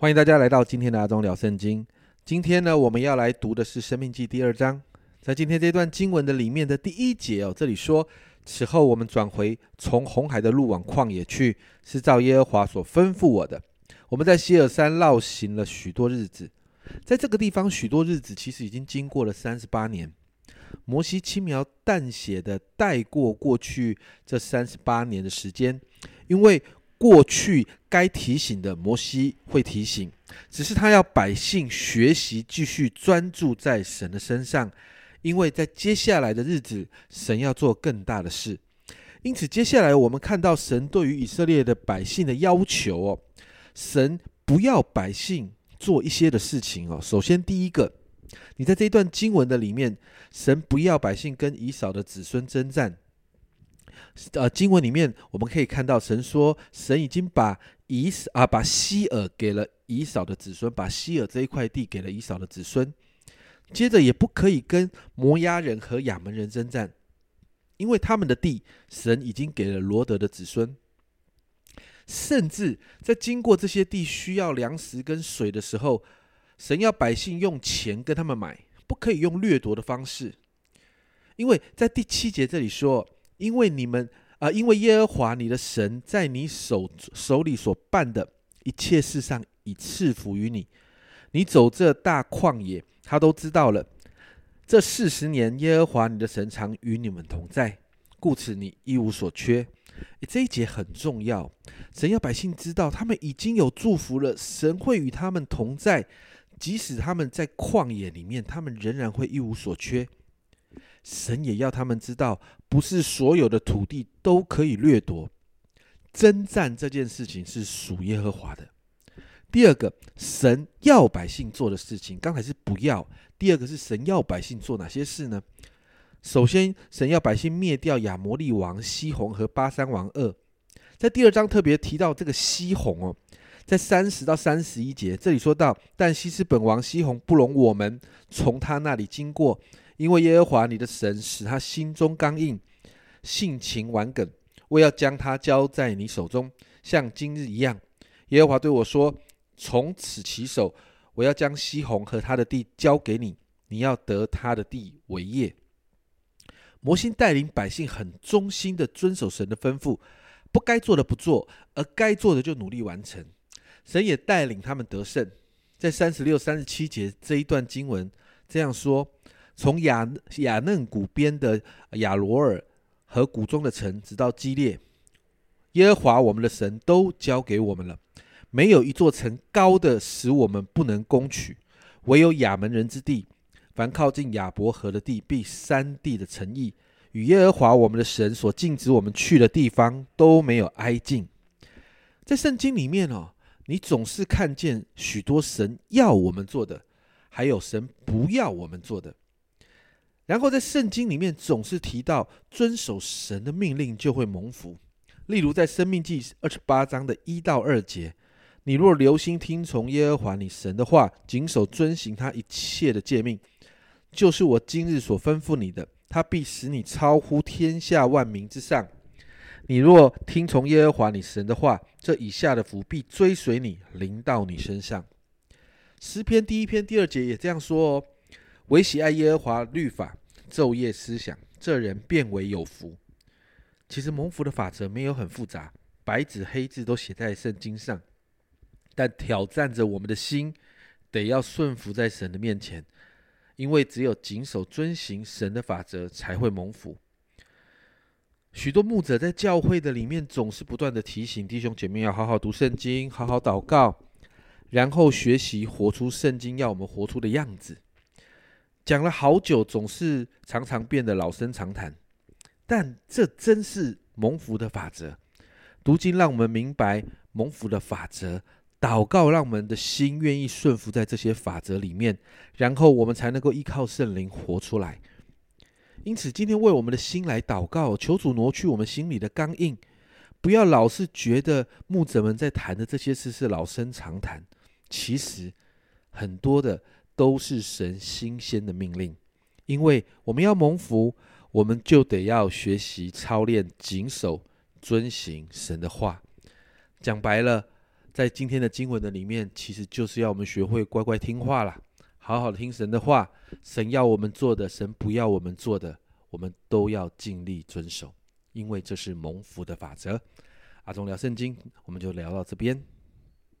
欢迎大家来到今天的阿忠聊圣经。今天呢，我们要来读的是《生命记》第二章。在今天这段经文的里面的第一节哦，这里说：“此后我们转回从红海的路往旷野去，是照耶和华所吩咐我的。我们在希尔山绕行了许多日子，在这个地方许多日子其实已经经过了三十八年。摩西轻描淡写的带过过去这三十八年的时间，因为。”过去该提醒的，摩西会提醒，只是他要百姓学习，继续专注在神的身上，因为在接下来的日子，神要做更大的事。因此，接下来我们看到神对于以色列的百姓的要求哦，神不要百姓做一些的事情哦。首先，第一个，你在这一段经文的里面，神不要百姓跟以扫的子孙征战。呃，经文里面我们可以看到，神说，神已经把以啊把希尔给了以扫的子孙，把希尔这一块地给了以扫的子孙。接着也不可以跟摩押人和亚门人征战，因为他们的地神已经给了罗德的子孙。甚至在经过这些地需要粮食跟水的时候，神要百姓用钱跟他们买，不可以用掠夺的方式。因为在第七节这里说。因为你们啊，因为耶和华你的神在你手手里所办的一切事上已赐福于你，你走这大旷野，他都知道了。这四十年，耶和华你的神常与你们同在，故此你一无所缺。这一节很重要，神要百姓知道，他们已经有祝福了，神会与他们同在，即使他们在旷野里面，他们仍然会一无所缺。神也要他们知道，不是所有的土地都可以掠夺。征战这件事情是属耶和华的。第二个，神要百姓做的事情，刚才是不要；第二个是神要百姓做哪些事呢？首先，神要百姓灭掉亚摩利王西宏和巴山王二。在第二章特别提到这个西宏哦，在三十到三十一节这里说到，但西施本王西宏不容我们从他那里经过。因为耶和华你的神使他心中刚硬，性情顽梗，我要将他交在你手中，像今日一样。耶和华对我说：“从此起手，我要将西宏和他的地交给你，你要得他的地为业。”摩西带领百姓很忠心的遵守神的吩咐，不该做的不做，而该做的就努力完成。神也带领他们得胜。在三十六、三十七节这一段经文这样说。从雅雅嫩谷边的亚罗尔和谷中的城，直到基列，耶和华我们的神都交给我们了。没有一座城高的使我们不能攻取，唯有亚门人之地。凡靠近亚伯河的地，必山地的城邑，与耶和华我们的神所禁止我们去的地方都没有挨近。在圣经里面哦，你总是看见许多神要我们做的，还有神不要我们做的。然后在圣经里面总是提到遵守神的命令就会蒙福，例如在《生命记》二十八章的一到二节，你若留心听从耶和华你神的话，谨守遵行他一切的诫命，就是我今日所吩咐你的，他必使你超乎天下万民之上。你若听从耶和华你神的话，这以下的福必追随你，临到你身上。诗篇第一篇第二节也这样说哦。唯喜爱耶和华律法，昼夜思想，这人变为有福。其实蒙福的法则没有很复杂，白纸黑字都写在圣经上，但挑战着我们的心，得要顺服在神的面前，因为只有谨守遵行神的法则，才会蒙福。许多牧者在教会的里面，总是不断的提醒弟兄姐妹要好好读圣经，好好祷告，然后学习活出圣经要我们活出的样子。讲了好久，总是常常变得老生常谈，但这真是蒙福的法则。读经让我们明白蒙福的法则，祷告让我们的心愿意顺服在这些法则里面，然后我们才能够依靠圣灵活出来。因此，今天为我们的心来祷告，求主挪去我们心里的刚硬，不要老是觉得牧者们在谈的这些事是老生常谈。其实很多的。都是神新鲜的命令，因为我们要蒙福，我们就得要学习操练、谨守、遵行神的话。讲白了，在今天的经文的里面，其实就是要我们学会乖乖听话啦，好好听神的话。神要我们做的，神不要我们做的，我们都要尽力遵守，因为这是蒙福的法则。阿忠聊圣经，我们就聊到这边。